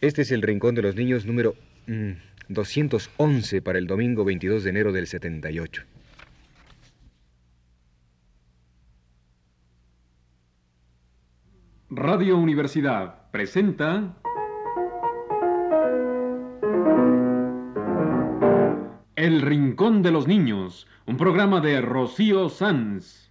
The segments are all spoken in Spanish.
Este es el Rincón de los Niños número 211 mm, para el domingo 22 de enero del 78. Radio Universidad presenta El Rincón de los Niños, un programa de Rocío Sanz.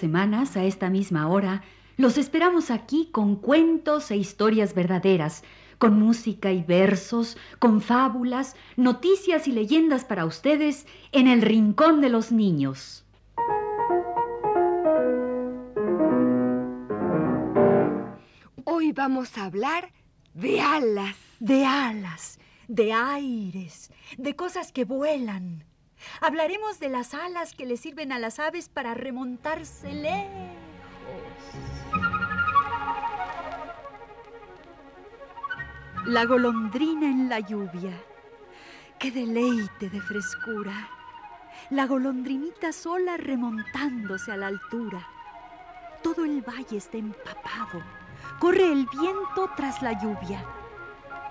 Semanas, a esta misma hora, los esperamos aquí con cuentos e historias verdaderas, con música y versos, con fábulas, noticias y leyendas para ustedes en el Rincón de los Niños. Hoy vamos a hablar de alas. De alas, de aires, de cosas que vuelan. Hablaremos de las alas que le sirven a las aves para remontarse lejos. La golondrina en la lluvia. Qué deleite de frescura. La golondrinita sola remontándose a la altura. Todo el valle está empapado. Corre el viento tras la lluvia.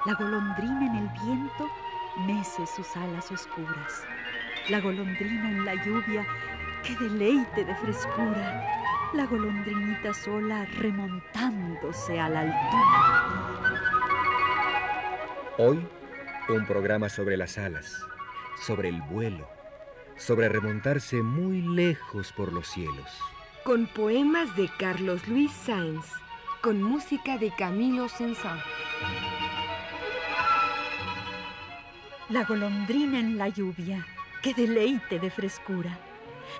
La golondrina en el viento mece sus alas oscuras la golondrina en la lluvia, qué deleite de frescura, la golondrinita sola remontándose a la altura. Hoy, un programa sobre las alas, sobre el vuelo, sobre remontarse muy lejos por los cielos. Con poemas de Carlos Luis Sáenz, con música de Camilo Sensán. La golondrina en la lluvia ¡Qué deleite de frescura!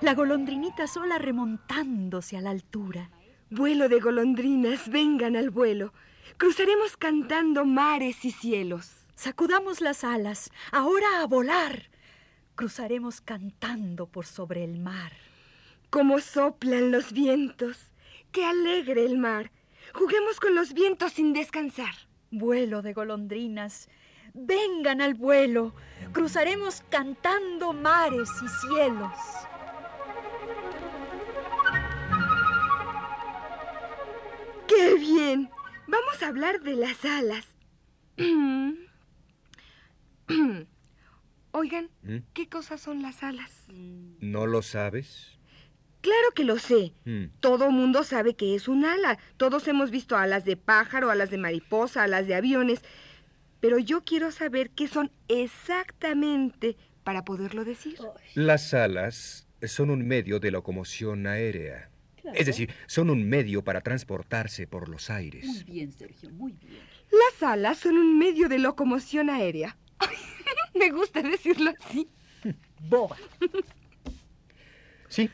La golondrinita sola remontándose a la altura. Vuelo de golondrinas, vengan al vuelo. Cruzaremos cantando mares y cielos. Sacudamos las alas, ahora a volar. Cruzaremos cantando por sobre el mar. Como soplan los vientos, qué alegre el mar. Juguemos con los vientos sin descansar. Vuelo de golondrinas, vengan al vuelo, cruzaremos cantando mares y cielos. ¡Qué bien! Vamos a hablar de las alas. Oigan, ¿Mm? ¿qué cosas son las alas? ¿No lo sabes? Claro que lo sé. ¿Mm? Todo mundo sabe que es un ala. Todos hemos visto alas de pájaro, alas de mariposa, alas de aviones pero yo quiero saber qué son exactamente para poderlo decir. Las alas son un medio de locomoción aérea. Es decir, son un medio para transportarse por los aires. Muy bien, Sergio, muy bien. Las alas son un medio de locomoción aérea. Me gusta decirlo así. Boba. Sí,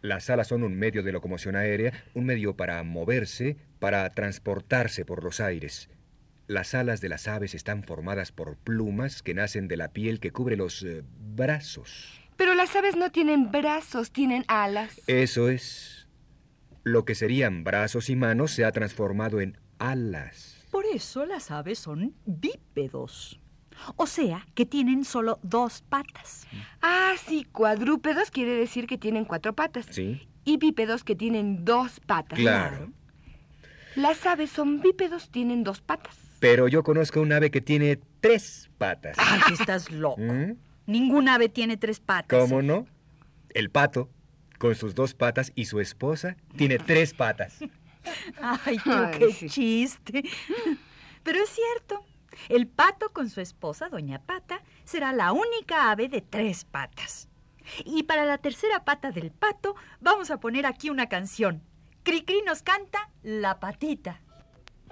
las alas son un medio de locomoción aérea, un medio para moverse, para transportarse por los aires. Las alas de las aves están formadas por plumas que nacen de la piel que cubre los eh, brazos. Pero las aves no tienen brazos, tienen alas. Eso es. Lo que serían brazos y manos se ha transformado en alas. Por eso las aves son bípedos. O sea, que tienen solo dos patas. Ah, sí, cuadrúpedos quiere decir que tienen cuatro patas. Sí. Y bípedos que tienen dos patas. Claro. Las aves son bípedos, tienen dos patas. Pero yo conozco un ave que tiene tres patas. Ay, estás loco. ¿Mm? Ningún ave tiene tres patas. ¿Cómo no? El pato, con sus dos patas, y su esposa, tiene tres patas. Ay, qué chiste. Pero es cierto. El pato con su esposa, Doña Pata, será la única ave de tres patas. Y para la tercera pata del pato, vamos a poner aquí una canción. Cricri nos canta La Patita.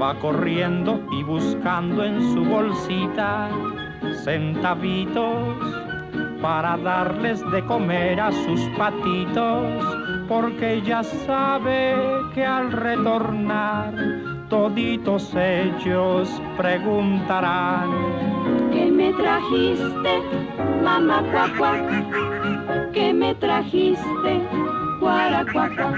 va corriendo y buscando en su bolsita centavitos para darles de comer a sus patitos, porque ella sabe que al retornar toditos ellos preguntarán ¿Qué me trajiste, mamá cuacua? ¿Qué me trajiste, guaracuacua?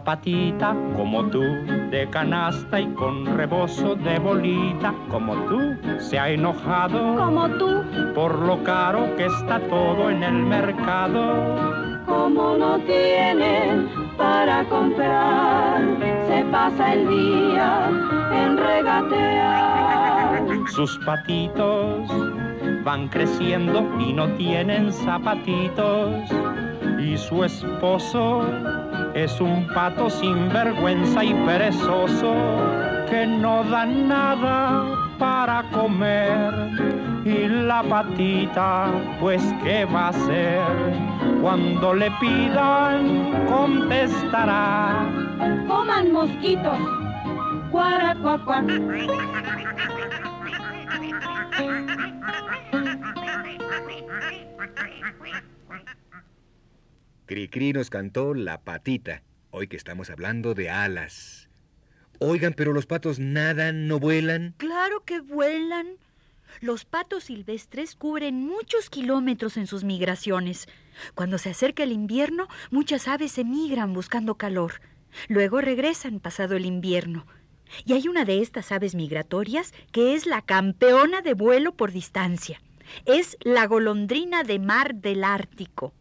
La patita como tú, de canasta y con rebozo de bolita, como tú, se ha enojado. Como tú, por lo caro que está todo en el mercado. Como no tiene para comprar, se pasa el día en regatear. Sus patitos van creciendo y no tienen zapatitos. Y su esposo es un pato sin vergüenza y perezoso que no da nada para comer. Y la patita, pues, ¿qué va a hacer? Cuando le pidan, contestará. Coman mosquitos. Cuara, Cricri nos cantó La Patita, hoy que estamos hablando de alas. Oigan, pero los patos nadan, no vuelan. Claro que vuelan. Los patos silvestres cubren muchos kilómetros en sus migraciones. Cuando se acerca el invierno, muchas aves emigran buscando calor. Luego regresan pasado el invierno. Y hay una de estas aves migratorias que es la campeona de vuelo por distancia. Es la golondrina de mar del Ártico.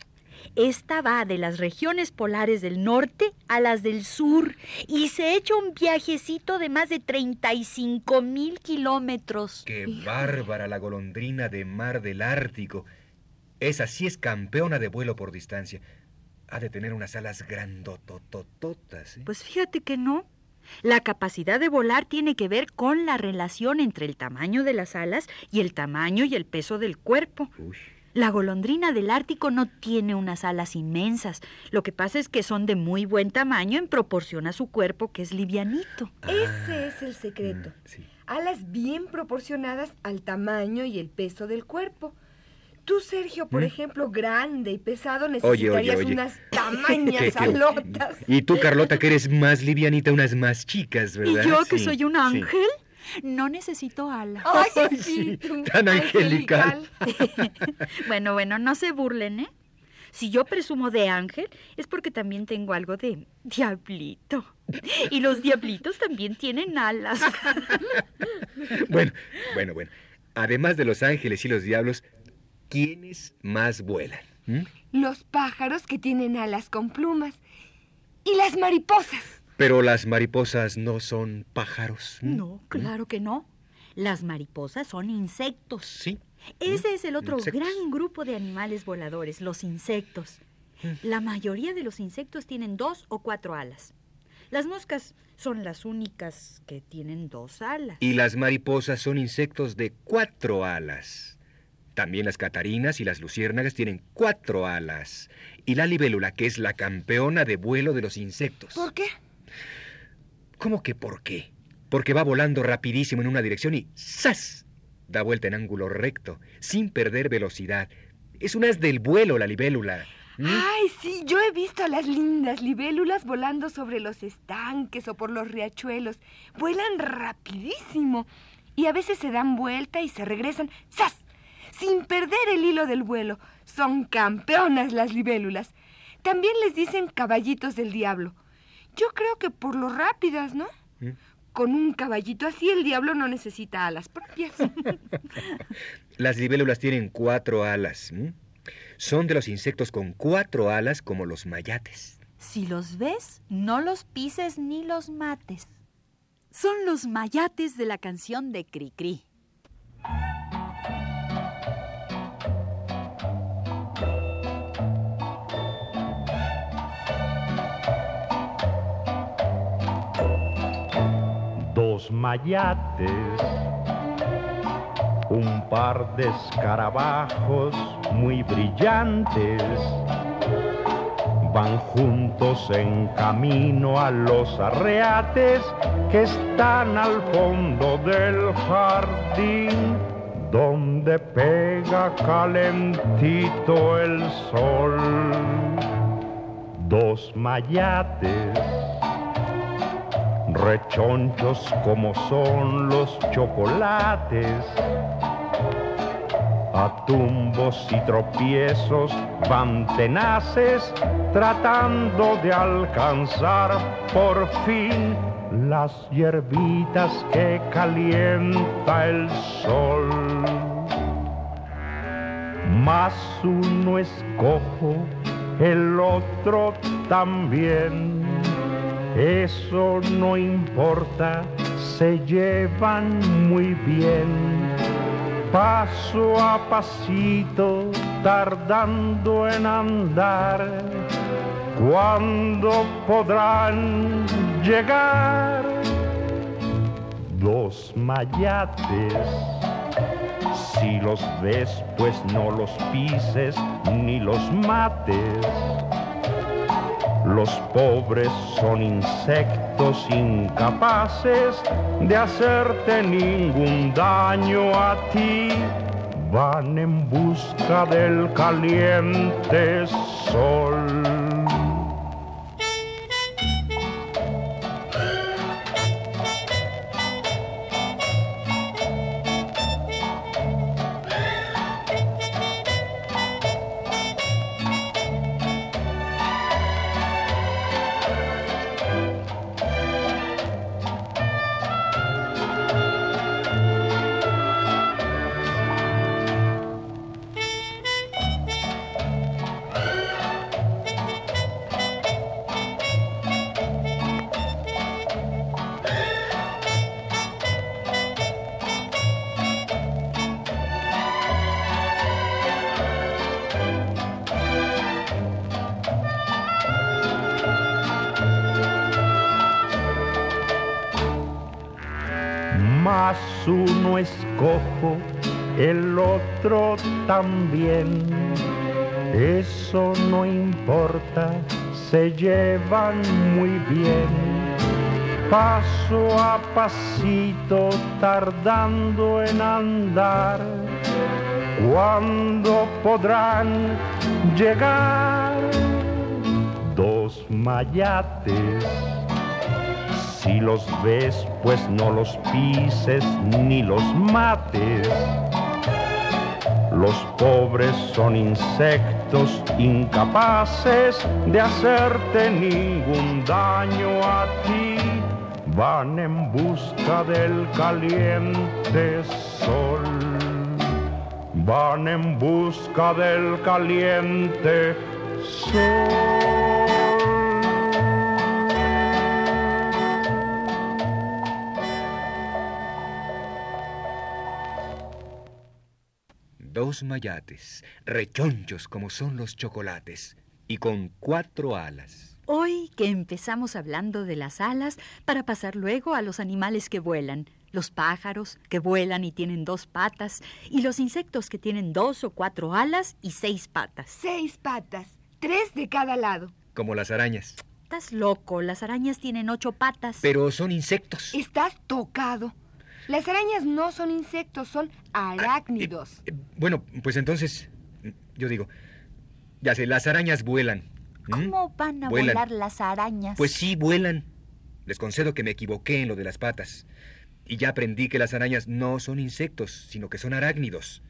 Esta va de las regiones polares del norte a las del sur y se echa un viajecito de más de 35 mil kilómetros. ¡Qué bárbara la golondrina de mar del Ártico! Esa sí es campeona de vuelo por distancia. Ha de tener unas alas grandototototas. ¿eh? Pues fíjate que no. La capacidad de volar tiene que ver con la relación entre el tamaño de las alas y el tamaño y el peso del cuerpo. Uy. La golondrina del Ártico no tiene unas alas inmensas. Lo que pasa es que son de muy buen tamaño en proporción a su cuerpo, que es livianito. Ese es el secreto. Mm, alas bien proporcionadas al tamaño y el peso del cuerpo. Tú, Sergio, por ¿Mm? ejemplo, grande y pesado, necesitarías unas tamañas alotas. Y tú, Carlota, que eres más livianita, unas más chicas, ¿verdad? ¿Y yo, que soy un ángel? No necesito alas. Ay, sí, tan angelical. bueno, bueno, no se burlen, ¿eh? Si yo presumo de ángel, es porque también tengo algo de diablito. Y los diablitos también tienen alas. bueno, bueno, bueno. Además de los ángeles y los diablos, ¿quiénes más vuelan? ¿Mm? Los pájaros que tienen alas con plumas. Y las mariposas. Pero las mariposas no son pájaros. No, claro que no. Las mariposas son insectos. Sí. Ese es el otro gran grupo de animales voladores, los insectos. Mm. La mayoría de los insectos tienen dos o cuatro alas. Las moscas son las únicas que tienen dos alas. Y las mariposas son insectos de cuatro alas. También las catarinas y las luciérnagas tienen cuatro alas. Y la libélula, que es la campeona de vuelo de los insectos. ¿Por qué? ¿Cómo que por qué? Porque va volando rapidísimo en una dirección y ¡zas! Da vuelta en ángulo recto, sin perder velocidad. Es un as del vuelo la libélula. ¿Mm? Ay, sí, yo he visto a las lindas libélulas volando sobre los estanques o por los riachuelos. Vuelan rapidísimo. y a veces se dan vuelta y se regresan, ¡zas! Sin perder el hilo del vuelo. Son campeonas las libélulas. También les dicen caballitos del diablo. Yo creo que por lo rápidas, ¿no? ¿Mm? Con un caballito así el diablo no necesita alas propias. Las libélulas tienen cuatro alas. Son de los insectos con cuatro alas como los mayates. Si los ves, no los pises ni los mates. Son los mayates de la canción de Cricri. Mayates, un par de escarabajos muy brillantes, van juntos en camino a los arreates que están al fondo del jardín, donde pega calentito el sol. Dos mayates rechonchos como son los chocolates. A tumbos y tropiezos van tenaces, tratando de alcanzar por fin las hierbitas que calienta el sol. Más uno es cojo, el otro también eso no importa, se llevan muy bien. Paso a pasito, tardando en andar. ¿Cuándo podrán llegar? Dos mayates. Si los ves, pues no los pises ni los mates. Los pobres son insectos incapaces de hacerte ningún daño a ti. Van en busca del caliente sol. El otro también. Eso no importa, se llevan muy bien. Paso a pasito, tardando en andar. ¿Cuándo podrán llegar? Dos mayates. Si los ves, pues no los pises ni los mates. Los pobres son insectos incapaces de hacerte ningún daño a ti. Van en busca del caliente sol. Van en busca del caliente sol. Dos mayates, rechonchos como son los chocolates, y con cuatro alas. Hoy que empezamos hablando de las alas para pasar luego a los animales que vuelan, los pájaros que vuelan y tienen dos patas, y los insectos que tienen dos o cuatro alas y seis patas. Seis patas, tres de cada lado. Como las arañas. Estás loco, las arañas tienen ocho patas. Pero son insectos. Estás tocado. Las arañas no son insectos, son arácnidos. Eh, bueno, pues entonces, yo digo, ya sé, las arañas vuelan. ¿Cómo van a Vuelan. volar las arañas? Pues sí, vuelan. Les concedo que me equivoqué en lo de las patas. Y ya aprendí que las arañas no son insectos, sino que son arácnidos.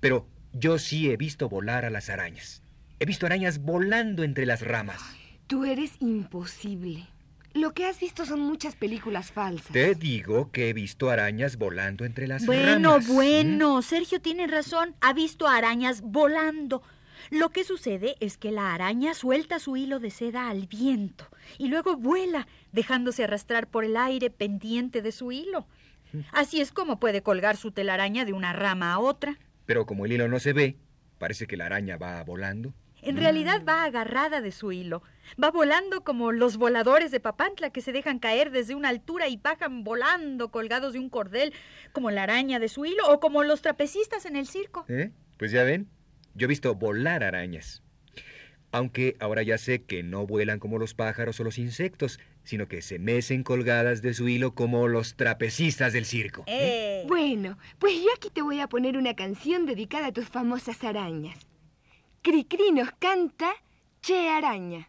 Pero yo sí he visto volar a las arañas. He visto arañas volando entre las ramas. Tú eres imposible. Lo que has visto son muchas películas falsas. Te digo que he visto arañas volando entre las bueno, ramas. Bueno, bueno, Sergio tiene razón. Ha visto arañas volando. Lo que sucede es que la araña suelta su hilo de seda al viento y luego vuela, dejándose arrastrar por el aire pendiente de su hilo. Así es como puede colgar su telaraña de una rama a otra. Pero como el hilo no se ve, parece que la araña va volando. En realidad va agarrada de su hilo. Va volando como los voladores de Papantla que se dejan caer desde una altura y bajan volando colgados de un cordel, como la araña de su hilo o como los trapecistas en el circo. ¿Eh? Pues ya ven, yo he visto volar arañas. Aunque ahora ya sé que no vuelan como los pájaros o los insectos, sino que se mecen colgadas de su hilo como los trapecistas del circo. Eh. Bueno, pues yo aquí te voy a poner una canción dedicada a tus famosas arañas. Cricri nos canta Che Araña.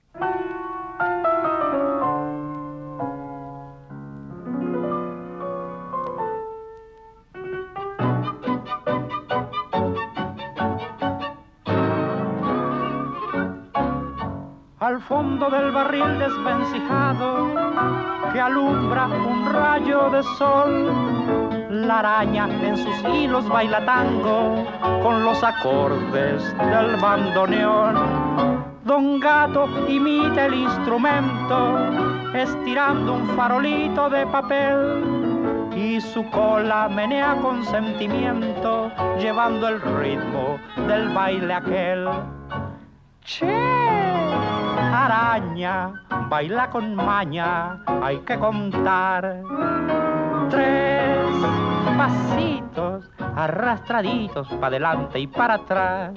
al fondo del barril desvencijado que alumbra un rayo de sol. Araña en sus hilos baila tango con los acordes del bandoneón. Don Gato imita el instrumento estirando un farolito de papel y su cola menea con sentimiento llevando el ritmo del baile aquel. Che, araña, baila con maña, hay que contar. Tres pasitos arrastraditos para adelante y para atrás.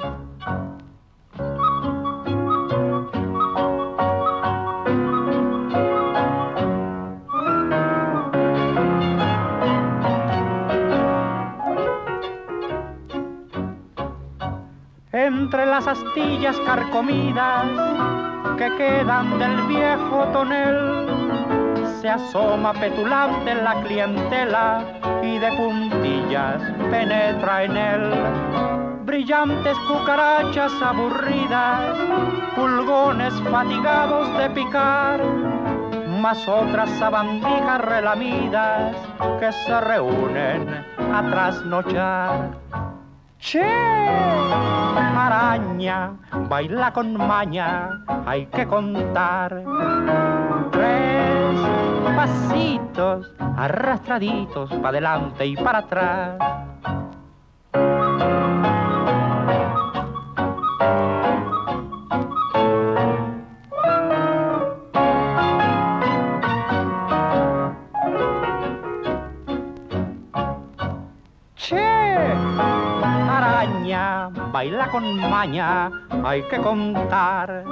Entre las astillas carcomidas que quedan del viejo tonel, se asoma petulante la clientela y de puntillas penetra en él. Brillantes cucarachas aburridas, pulgones fatigados de picar, más otras sabandijas relamidas que se reúnen a trasnochar. Che, araña, baila con maña, hay que contar. Tres pasitos arrastraditos para adelante y para atrás. baila con maña, hay que contar.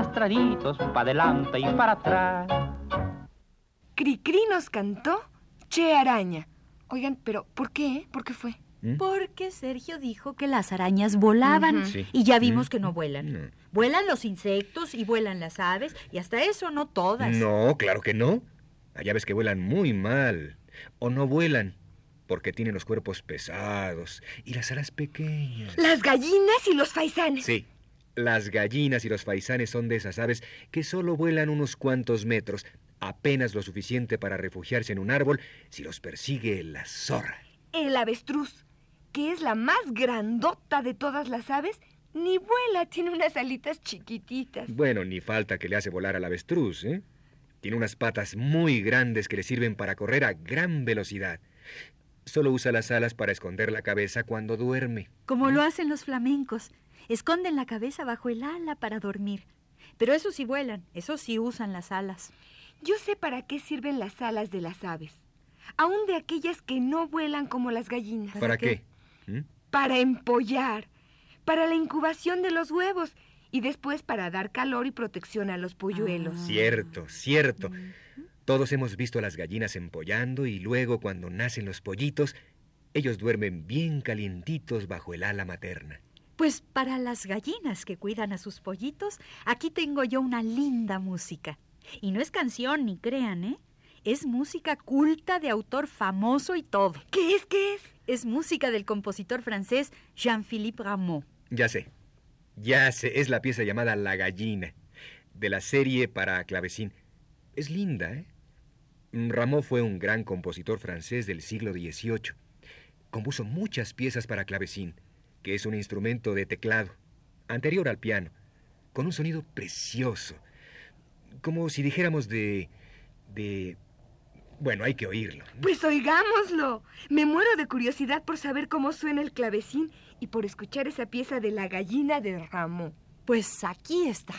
Arrastraditos para adelante y para atrás. Cricri nos cantó Che Araña. Oigan, pero ¿por qué? ¿Por qué fue? Porque Sergio dijo que las arañas volaban. Sí. y ya vimos Mm. que no vuelan. No. Vuelan los insectos y vuelan las aves y hasta eso no todas. No, claro que no. Hay aves que vuelan muy mal. O no vuelan, porque tienen los cuerpos pesados y las alas pequeñas. Las gallinas y los faisanes. Sí, las gallinas y los faisanes son de esas aves que solo vuelan unos cuantos metros, apenas lo suficiente para refugiarse en un árbol si los persigue la zorra. El avestruz, que es la más grandota de todas las aves, ni vuela, tiene unas alitas chiquititas. Bueno, ni falta que le hace volar al avestruz, ¿eh? Tiene unas patas muy grandes que le sirven para correr a gran velocidad. Solo usa las alas para esconder la cabeza cuando duerme. Como lo hacen los flamencos. Esconden la cabeza bajo el ala para dormir. Pero eso sí vuelan, eso sí usan las alas. Yo sé para qué sirven las alas de las aves, aún de aquellas que no vuelan como las gallinas. ¿Para ¿Para qué? ¿Mm? Para empollar, para la incubación de los huevos y después para dar calor y protección a los polluelos. Cierto, cierto. Todos hemos visto a las gallinas empollando y luego cuando nacen los pollitos, ellos duermen bien calientitos bajo el ala materna. Pues para las gallinas que cuidan a sus pollitos, aquí tengo yo una linda música. Y no es canción, ni crean, ¿eh? Es música culta de autor famoso y todo. ¿Qué es? ¿Qué es? Es música del compositor francés Jean-Philippe Rameau. Ya sé. Ya sé, es la pieza llamada La gallina, de la serie para clavecín. Es linda, ¿eh? Rameau fue un gran compositor francés del siglo XVIII. Compuso muchas piezas para clavecín, que es un instrumento de teclado, anterior al piano, con un sonido precioso, como si dijéramos de... de... Bueno, hay que oírlo. Pues oigámoslo. Me muero de curiosidad por saber cómo suena el clavecín y por escuchar esa pieza de la gallina de Rameau. Pues aquí está.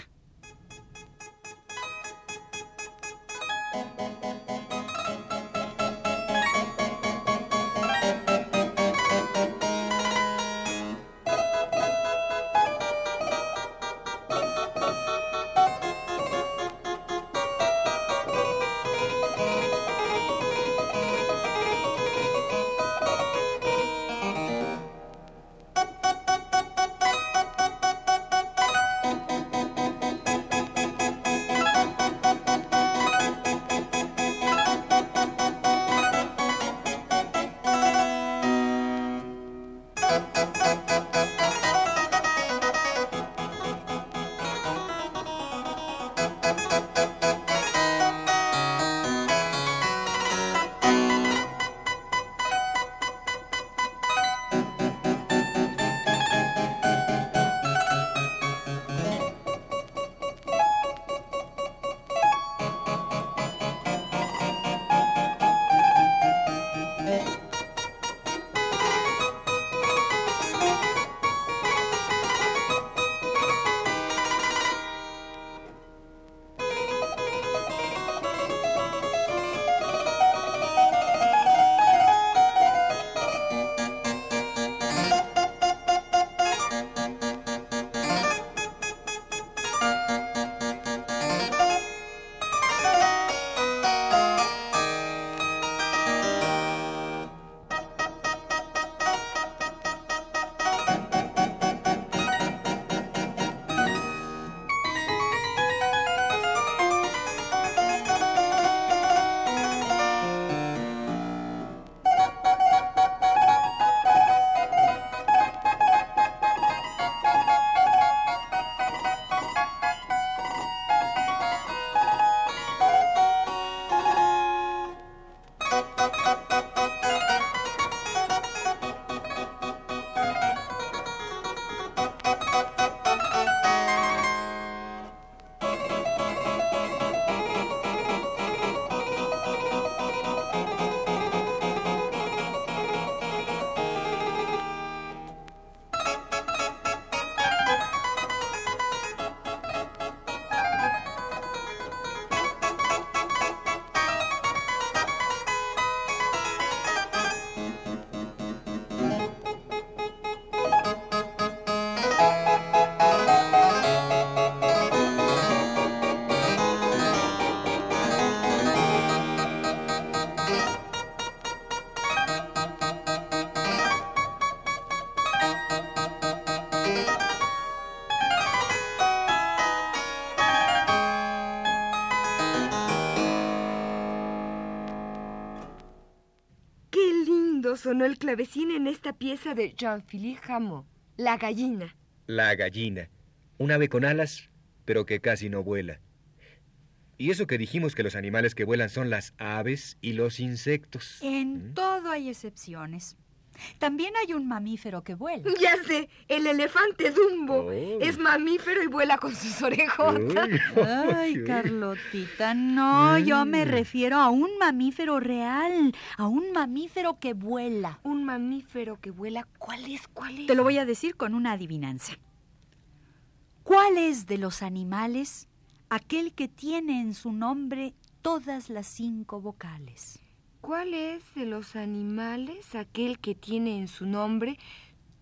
Sonó el clavecín en esta pieza de Jean-Philippe Rameau, La gallina. La gallina. Un ave con alas, pero que casi no vuela. Y eso que dijimos que los animales que vuelan son las aves y los insectos. En ¿Mm? todo hay excepciones. También hay un mamífero que vuela. Ya sé, el elefante Dumbo. Oh. Es mamífero y vuela con sus orejotas. Ay, Carlotita, no, yo me mm. refiero a un mamífero real, a un mamífero que vuela. Un mamífero que vuela, ¿cuál es? ¿Cuál es? Te lo voy a decir con una adivinanza. ¿Cuál es de los animales aquel que tiene en su nombre todas las cinco vocales? ¿Cuál es de los animales aquel que tiene en su nombre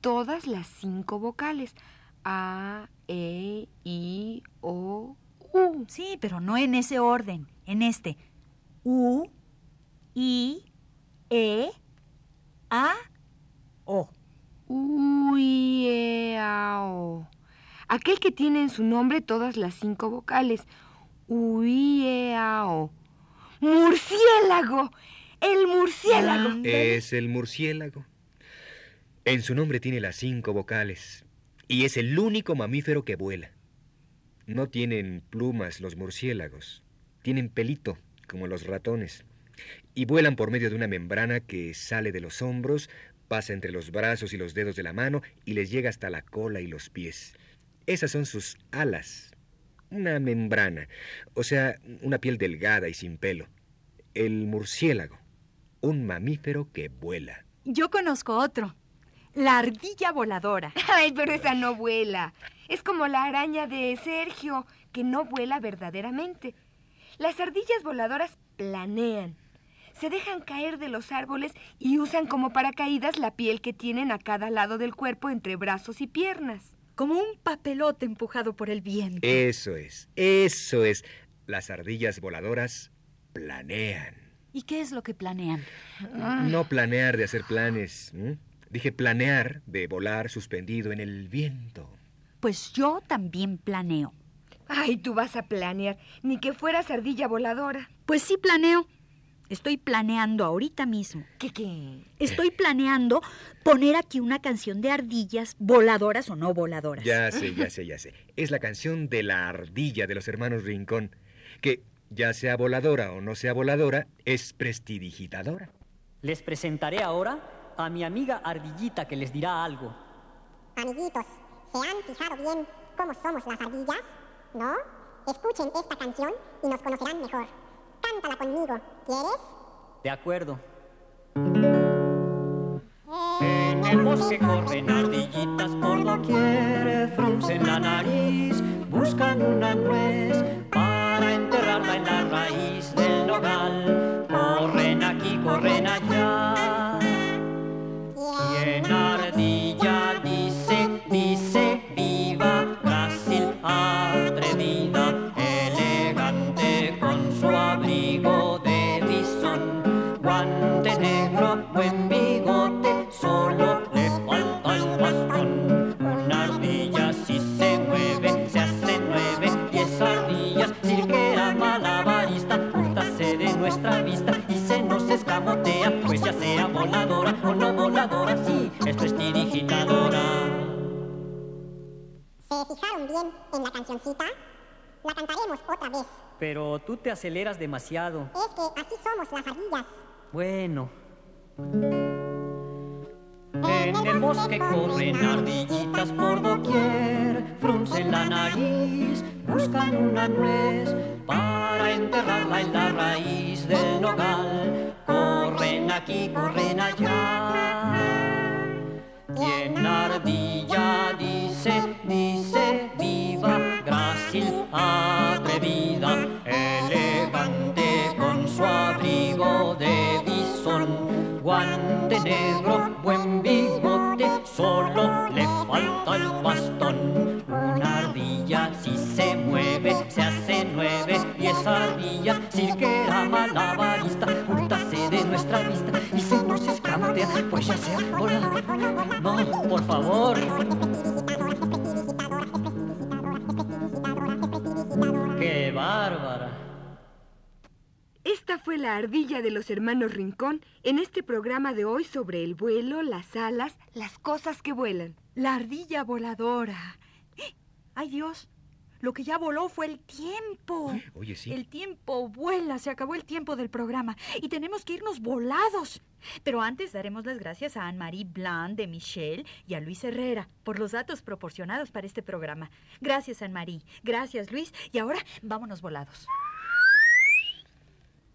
todas las cinco vocales? A, E, I, O, U. Sí, pero no en ese orden, en este. U, I, E, A, O. U, I, E, A, O. Aquel que tiene en su nombre todas las cinco vocales. Uieao. ¡Murciélago! ¡El murciélago! Es el murciélago. En su nombre tiene las cinco vocales y es el único mamífero que vuela. No tienen plumas los murciélagos, tienen pelito, como los ratones, y vuelan por medio de una membrana que sale de los hombros, pasa entre los brazos y los dedos de la mano y les llega hasta la cola y los pies. Esas son sus alas, una membrana, o sea, una piel delgada y sin pelo. El murciélago, un mamífero que vuela. Yo conozco otro, la ardilla voladora. Ay, pero esa no vuela. Es como la araña de Sergio, que no vuela verdaderamente. Las ardillas voladoras planean. Se dejan caer de los árboles y usan como paracaídas la piel que tienen a cada lado del cuerpo entre brazos y piernas. Como un papelote empujado por el viento. Eso es, eso es. Las ardillas voladoras planean. ¿Y qué es lo que planean? No planear de hacer planes. Dije planear de volar suspendido en el viento. Pues yo también planeo. Ay, tú vas a planear. Ni que fueras ardilla voladora. Pues sí planeo. Estoy planeando ahorita mismo. ¿Qué qué? Estoy planeando poner aquí una canción de ardillas, voladoras o no voladoras. Ya sé, ya sé, ya sé. Es la canción de la ardilla de los hermanos Rincón, que ya sea voladora o no sea voladora, es prestidigitadora. Les presentaré ahora a mi amiga Ardillita que les dirá algo. Amiguitos, ¿se han fijado bien cómo somos las ardillas? ¿No? Escuchen esta canción y nos conocerán mejor. Cántala conmigo, ¿quieres? De acuerdo. En el bosque corren ardillitas por doquier, fruncen la nariz, buscan una nuez corren allá. Y en ardilla dice, dice, viva Brasil atrevida, elegante con su abrigo de bisón, guante negro, buen bigote, solo le falta el bastón. Una ardilla si se mueve, se hace nueve, diez ardillas, cirquera malabarista, húrtase de nuestra vista voladora o no voladora, sí, es prestidigitadora. ¿Se fijaron bien en la cancioncita? La cantaremos otra vez. Pero tú te aceleras demasiado. Es que así somos las ardillas. Bueno. En el bosque corren ardillitas por doquier, fruncen la nariz, buscan una nuez para enterrarla en la raíz del nogal. Corren aquí, corren allá. Y en ardilla dice, dice, viva Brasil atrevida, elegante con su abrigo de bisón, guante negro, buen solo le falta el bastón. Una ardilla si se mueve, se hace nueve, diez ardillas, cirquera malabarista, húrtase de nuestra vista y se nos escamotea, pues ya sea volador. No, por favor. ¡Qué bárbara! Esta fue la ardilla de los hermanos Rincón en este programa de hoy sobre el vuelo, las alas, las cosas que vuelan. La ardilla voladora. ¡Ay Dios! Lo que ya voló fue el tiempo. Oye, sí. El tiempo vuela, se acabó el tiempo del programa y tenemos que irnos volados. Pero antes daremos las gracias a Anne-Marie Blanc de Michelle y a Luis Herrera por los datos proporcionados para este programa. Gracias, Anne-Marie. Gracias, Luis. Y ahora vámonos volados.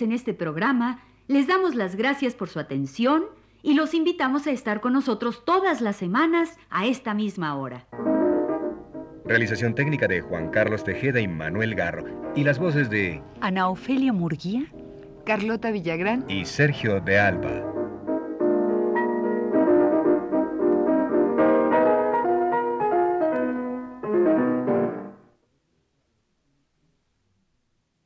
En este programa les damos las gracias por su atención y los invitamos a estar con nosotros todas las semanas a esta misma hora. Realización técnica de Juan Carlos Tejeda y Manuel Garro. Y las voces de Ana Ofelia Murguía, Carlota Villagrán y Sergio de Alba.